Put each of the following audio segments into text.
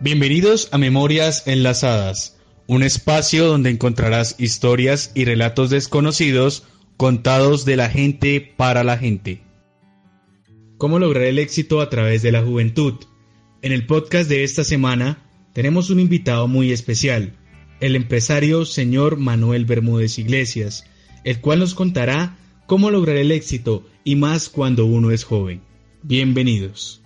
Bienvenidos a Memorias Enlazadas, un espacio donde encontrarás historias y relatos desconocidos contados de la gente para la gente. ¿Cómo lograr el éxito a través de la juventud? En el podcast de esta semana tenemos un invitado muy especial, el empresario señor Manuel Bermúdez Iglesias, el cual nos contará cómo lograr el éxito y más cuando uno es joven. Bienvenidos.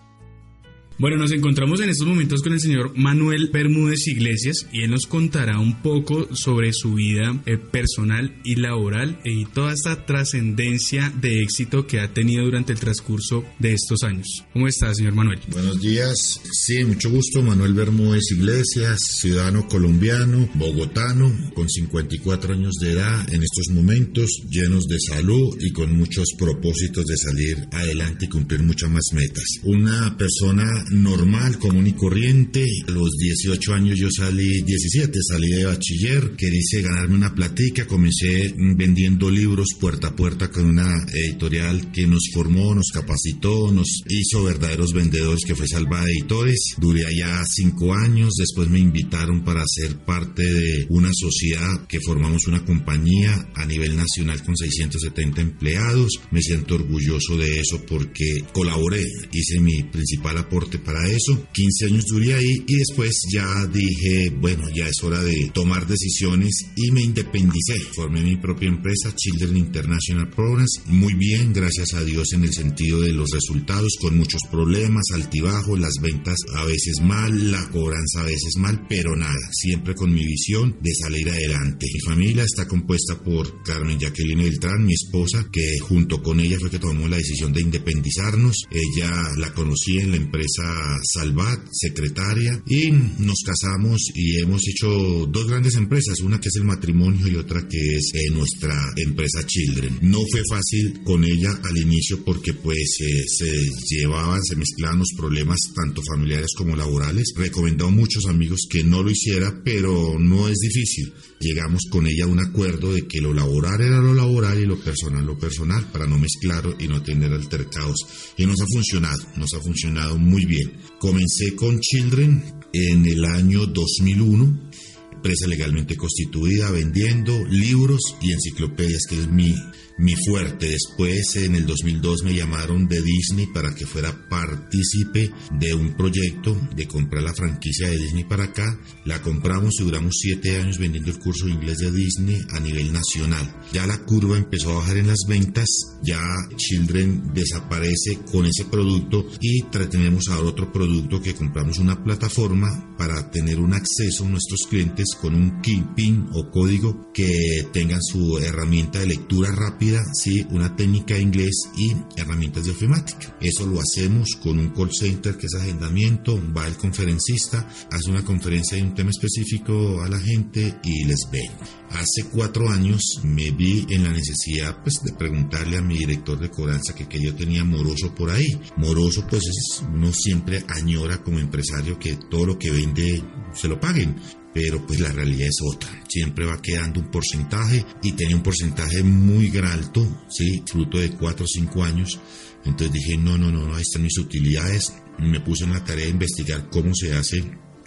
Bueno, nos encontramos en estos momentos con el señor Manuel Bermúdez Iglesias y él nos contará un poco sobre su vida eh, personal y laboral y toda esta trascendencia de éxito que ha tenido durante el transcurso de estos años. ¿Cómo está, señor Manuel? Buenos días. Sí, mucho gusto. Manuel Bermúdez Iglesias, ciudadano colombiano, bogotano, con 54 años de edad en estos momentos, llenos de salud y con muchos propósitos de salir adelante y cumplir muchas más metas. Una persona normal, común y corriente. A los 18 años yo salí, 17, salí de bachiller, quise ganarme una platica, comencé vendiendo libros puerta a puerta con una editorial que nos formó, nos capacitó, nos hizo verdaderos vendedores que fue Salva Editores. Duré allá cinco años, después me invitaron para ser parte de una sociedad que formamos una compañía a nivel nacional con 670 empleados. Me siento orgulloso de eso porque colaboré, hice mi principal aporte para eso. 15 años duré ahí y después ya dije, bueno, ya es hora de tomar decisiones y me independicé. Formé mi propia empresa, Children International Programs. Muy bien, gracias a Dios en el sentido de los resultados, con muchos problemas, altibajo, las ventas a veces mal, la cobranza a veces mal, pero nada, siempre con mi visión de salir adelante. Mi familia está compuesta por Carmen Jacqueline Beltrán, mi esposa, que junto con ella fue que tomamos la decisión de independizarnos. Ella la conocí en la empresa Salvat, secretaria, y nos casamos y hemos hecho dos grandes empresas, una que es el matrimonio y otra que es eh, nuestra empresa Children. No fue fácil con ella al inicio porque pues eh, se llevaban, se mezclaban los problemas tanto familiares como laborales. Recomendado a muchos amigos que no lo hiciera, pero no es difícil. Llegamos con ella a un acuerdo de que lo laboral era lo laboral y lo personal lo personal para no mezclarlo y no tener altercados. Y nos ha funcionado, nos ha funcionado muy bien Comencé con Children en el año 2001, empresa legalmente constituida, vendiendo libros y enciclopedias, que es mi mi fuerte. Después, en el 2002, me llamaron de Disney para que fuera partícipe de un proyecto de comprar la franquicia de Disney para acá. La compramos y duramos siete años vendiendo el curso de inglés de Disney a nivel nacional. Ya la curva empezó a bajar en las ventas, ya Children desaparece con ese producto y tenemos ahora otro producto que compramos una plataforma para tener un acceso a nuestros clientes con un key pin o código que tengan su herramienta de lectura rápida sí, una técnica de inglés y herramientas de ofimática. Eso lo hacemos con un call center que es agendamiento, va el conferencista, hace una conferencia de un tema específico a la gente y les ve. Hace cuatro años me vi en la necesidad pues de preguntarle a mi director de cobranza que, que yo tenía moroso por ahí. Moroso pues es, uno siempre añora como empresario que todo lo que vende se lo paguen pero pues la realidad es otra. Siempre va quedando un porcentaje y tenía un porcentaje muy alto, ¿sí? fruto de 4 o 5 años. Entonces dije, no, no, no, no, ahí están mis utilidades. Me puse en la tarea de investigar cómo se hace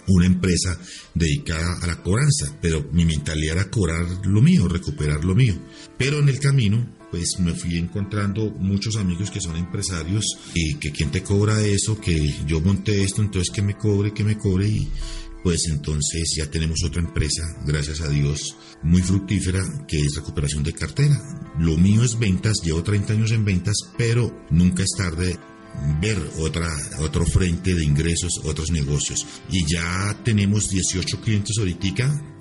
una empresa dedicada a la cobranza, pero mi mentalidad era cobrar lo mío, recuperar lo mío. Pero en el camino, pues me fui encontrando muchos amigos que son empresarios y que quien te cobra eso, que yo monté esto, entonces que me cobre, que me cobre y pues entonces ya tenemos otra empresa, gracias a Dios, muy fructífera, que es recuperación de cartera. Lo mío es ventas, llevo 30 años en ventas, pero nunca es tarde ver otra, otro frente de ingresos, otros negocios. Y ya tenemos 18 clientes ahorita,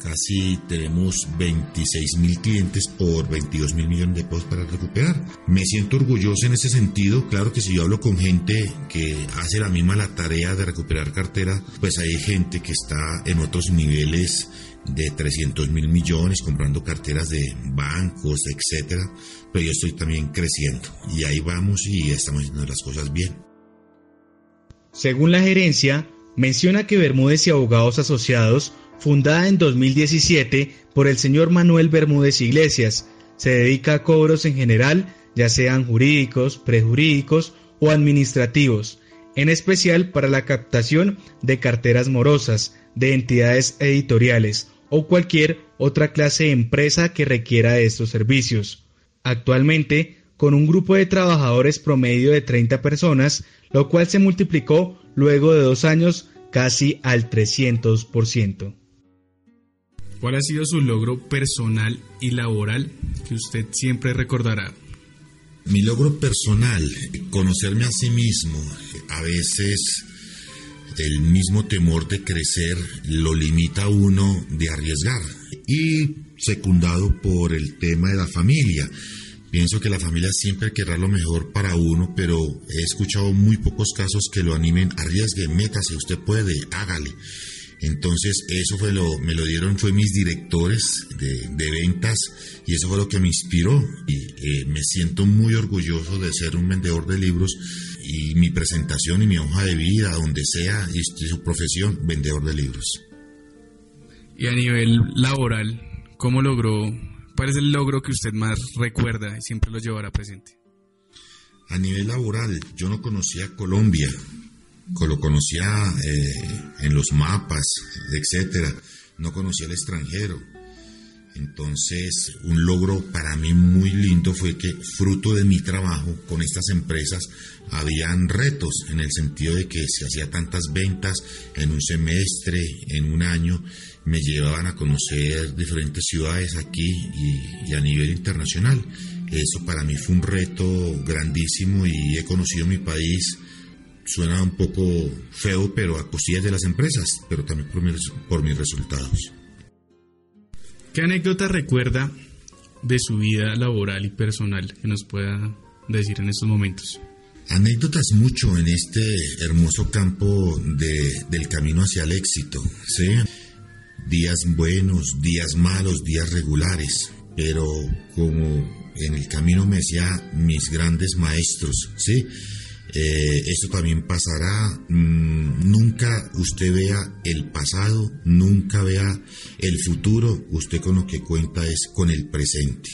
Casi tenemos 26 mil clientes por 22 mil millones de pesos para recuperar. Me siento orgulloso en ese sentido. Claro que si yo hablo con gente que hace la misma la tarea de recuperar cartera, pues hay gente que está en otros niveles de 300 mil millones comprando carteras de bancos, etcétera. Pero yo estoy también creciendo y ahí vamos y estamos haciendo las cosas bien. Según la gerencia, menciona que Bermúdez y Abogados Asociados fundada en 2017 por el señor Manuel Bermúdez Iglesias. Se dedica a cobros en general, ya sean jurídicos, prejurídicos o administrativos, en especial para la captación de carteras morosas, de entidades editoriales o cualquier otra clase de empresa que requiera de estos servicios. Actualmente, con un grupo de trabajadores promedio de 30 personas, lo cual se multiplicó luego de dos años casi al 300%. ¿Cuál ha sido su logro personal y laboral que usted siempre recordará? Mi logro personal, conocerme a sí mismo. A veces el mismo temor de crecer lo limita a uno de arriesgar. Y secundado por el tema de la familia. Pienso que la familia siempre querrá lo mejor para uno, pero he escuchado muy pocos casos que lo animen, arriesgue, métase, usted puede, hágale. Entonces eso fue lo, me lo dieron fue mis directores de, ventas y eso fue lo que me inspiró y eh, me siento muy orgulloso de ser un vendedor de libros y mi presentación y mi hoja de vida, donde sea, y su profesión, vendedor de libros. Y a nivel laboral, ¿cómo logró, cuál es el logro que usted más recuerda y siempre lo llevará presente? A nivel laboral, yo no conocía Colombia, lo conocía eh, en los mapas, etcétera, no conocía el extranjero. Entonces, un logro para mí muy lindo fue que fruto de mi trabajo con estas empresas habían retos en el sentido de que se hacía tantas ventas en un semestre, en un año, me llevaban a conocer diferentes ciudades aquí y a nivel internacional. Eso para mí fue un reto grandísimo y he conocido mi país suena un poco feo, pero a cosillas de las empresas, pero también por mis, por mis resultados. ¿Qué anécdota recuerda de su vida laboral y personal que nos pueda decir en estos momentos? Anécdotas mucho en este hermoso campo de, del camino hacia el éxito, ¿sí? Días buenos, días malos, días regulares, pero como en el camino me decía mis grandes maestros, ¿sí? Eh, esto también pasará. Mm, nunca usted vea el pasado, nunca vea el futuro. Usted con lo que cuenta es con el presente.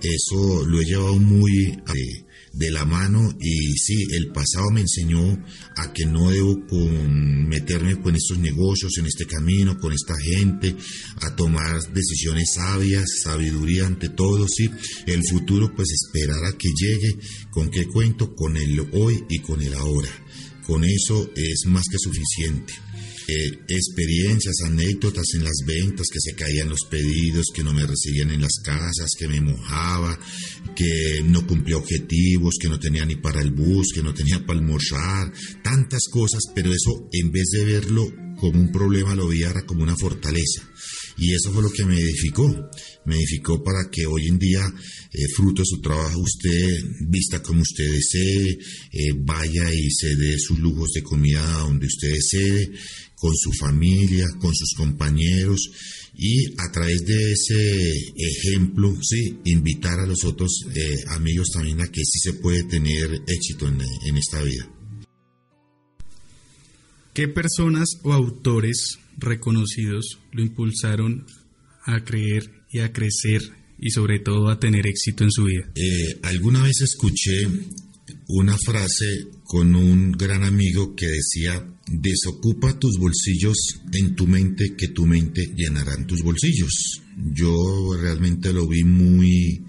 Eso lo he llevado muy... Eh, de la mano y sí, el pasado me enseñó a que no debo con meterme con estos negocios, en este camino, con esta gente, a tomar decisiones sabias, sabiduría ante todo, sí. El futuro pues esperar a que llegue, con qué cuento, con el hoy y con el ahora. Con eso es más que suficiente. Eh, experiencias, anécdotas en las ventas, que se caían los pedidos, que no me recibían en las casas, que me mojaba, que no cumplía objetivos, que no tenía ni para el bus, que no tenía para almorzar, tantas cosas, pero eso en vez de verlo como un problema lo veía como una fortaleza. Y eso fue lo que me edificó. Me edificó para que hoy en día, eh, fruto de su trabajo, usted vista como usted desee, eh, vaya y se dé sus lujos de comida donde usted desee, con su familia, con sus compañeros y a través de ese ejemplo, sí, invitar a los otros eh, amigos también a que sí se puede tener éxito en esta vida. ¿Qué personas o autores reconocidos lo impulsaron a creer y a crecer y sobre todo a tener éxito en su vida? Eh, alguna vez escuché una frase con un gran amigo que decía, desocupa tus bolsillos en tu mente que tu mente llenarán tus bolsillos. Yo realmente lo vi muy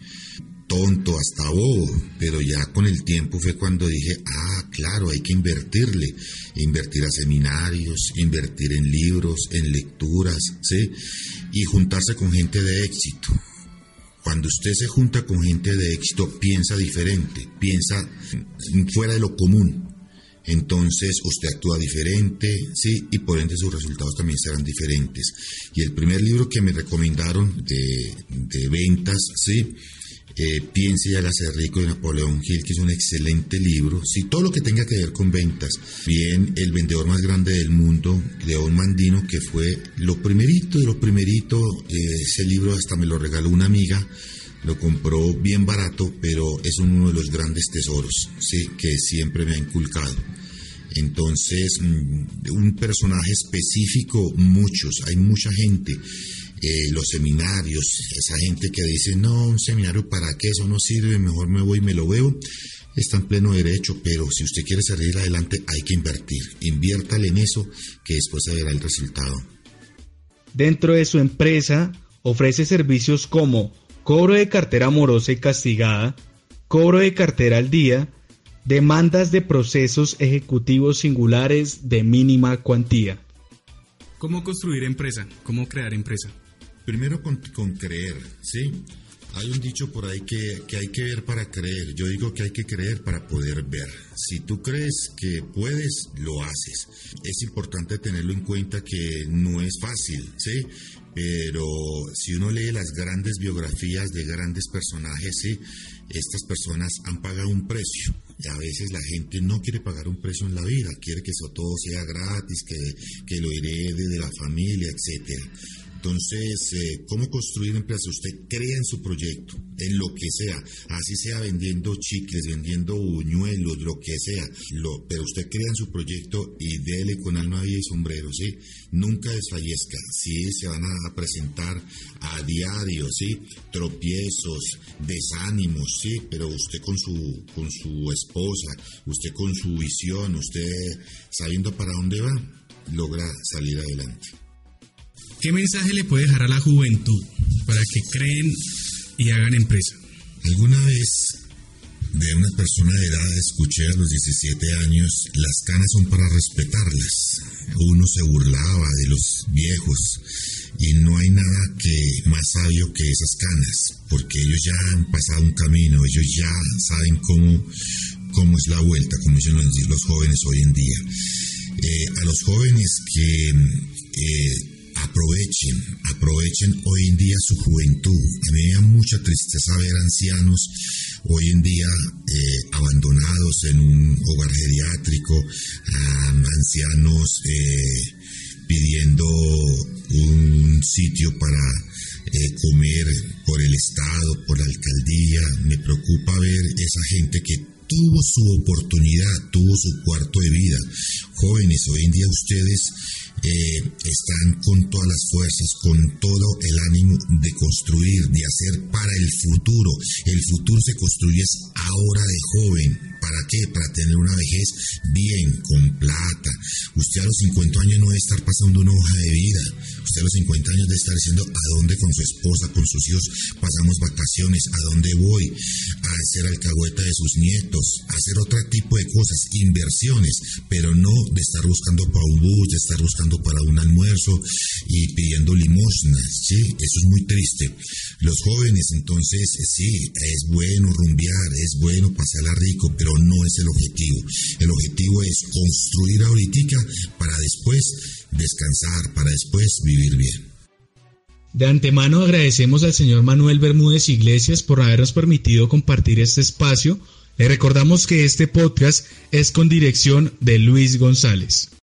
tonto, hasta bobo, pero ya con el tiempo fue cuando dije, ah, claro, hay que invertirle, invertir a seminarios, invertir en libros, en lecturas, ¿sí? Y juntarse con gente de éxito. Cuando usted se junta con gente de éxito, piensa diferente, piensa fuera de lo común. entonces usted actúa diferente, ¿sí? Y por ende sus resultados también serán diferentes. Y el primer libro que me recomendaron de, ventas, ¿sí? Eh, Piense y hágase rico de Napoleón Hill, que es un excelente libro. Sí, todo lo que tenga que ver con ventas. Bien, el vendedor más grande del mundo, León Mandino, que fue lo primerito de lo primerito. Eh, ese libro hasta me lo regaló una amiga. Lo compró bien barato, pero es uno de los grandes tesoros, que siempre me ha inculcado. Entonces, mm, un personaje específico, muchos, hay mucha gente eh, los seminarios, esa gente que dice, no, un seminario para qué, eso no sirve, mejor me voy y me lo veo, está en pleno derecho, pero si usted quiere salir adelante hay que invertir, inviértale en eso que después se verá el resultado. Dentro de su empresa ofrece servicios como cobro de cartera amorosa y castigada, cobro de cartera al día, demandas de procesos ejecutivos singulares de mínima cuantía. ¿Cómo construir empresa? ¿Cómo crear empresa? Primero con, creer, ¿sí? Hay un dicho por ahí que, hay que ver para creer. Yo digo que hay que creer para poder ver. Si tú crees que puedes, lo haces. Es importante tenerlo en cuenta que no es fácil, ¿sí? Pero si uno lee las grandes biografías de grandes personajes, ¿sí? Estas personas han pagado un precio. A veces la gente no quiere pagar un precio en la vida, quiere que eso todo sea gratis, que, que lo herede de la familia, etcétera. Entonces, eh, ¿cómo construir empresa? Usted crea en su proyecto, en lo que sea, así sea vendiendo chicles, vendiendo buñuelos, lo que sea, lo, pero usted crea en su proyecto y dele con alma, vida y sombrero, ¿sí? Nunca desfallezca, sí, se van a presentar a diario, ¿sí? Tropiezos, desánimos, ¿sí? Pero usted con su, con su esposa, usted con su visión, usted sabiendo para dónde va, logra salir adelante. ¿Qué mensaje le puede dejar a la juventud para que creen y hagan empresa? Alguna vez de una persona de edad escuché a los 17 años, las canas son para respetarlas. Uno se burlaba de los viejos y no hay nada que más sabio que esas canas, porque ellos ya han pasado un camino, ellos ya saben cómo, cómo es la vuelta, como dicen los, jóvenes hoy en día. Eh, a los jóvenes que eh, aprovechen, aprovechen hoy en día su juventud. A mí me da mucha tristeza ver ancianos hoy en día eh, abandonados en un hogar geriátrico, ancianos eh, pidiendo un sitio para eh, comer por el Estado, por la alcaldía. Me preocupa ver esa gente que tuvo su oportunidad, tuvo su cuarto de vida. Jóvenes, hoy en día ustedes eh, están con todas las fuerzas, con todo el ánimo de construir, de hacer para el futuro. El futuro se construye ahora de joven. ¿Para qué? Para tener una vejez bien, con plata. Usted a los 50 años no debe estar pasando una hoja de vida. Usted a los 50 años debe estar diciendo a dónde con su esposa, con sus hijos pasamos vacaciones, a dónde voy, a hacer alcahueta de sus nietos, a hacer otro tipo de cosas, inversiones, pero no de estar buscando para un bus, de estar buscando para un almuerzo y pidiendo limosnas, ¿sí? Eso es muy triste. Los jóvenes, entonces, sí, es bueno rumbear, es bueno pasarla rico, pero no es el objetivo. El objetivo es construir ahorita para después descansar, para después vivir bien. De antemano agradecemos al señor Manuel Bermúdez Iglesias por habernos permitido compartir este espacio. Le recordamos que este podcast es con dirección de Luis González.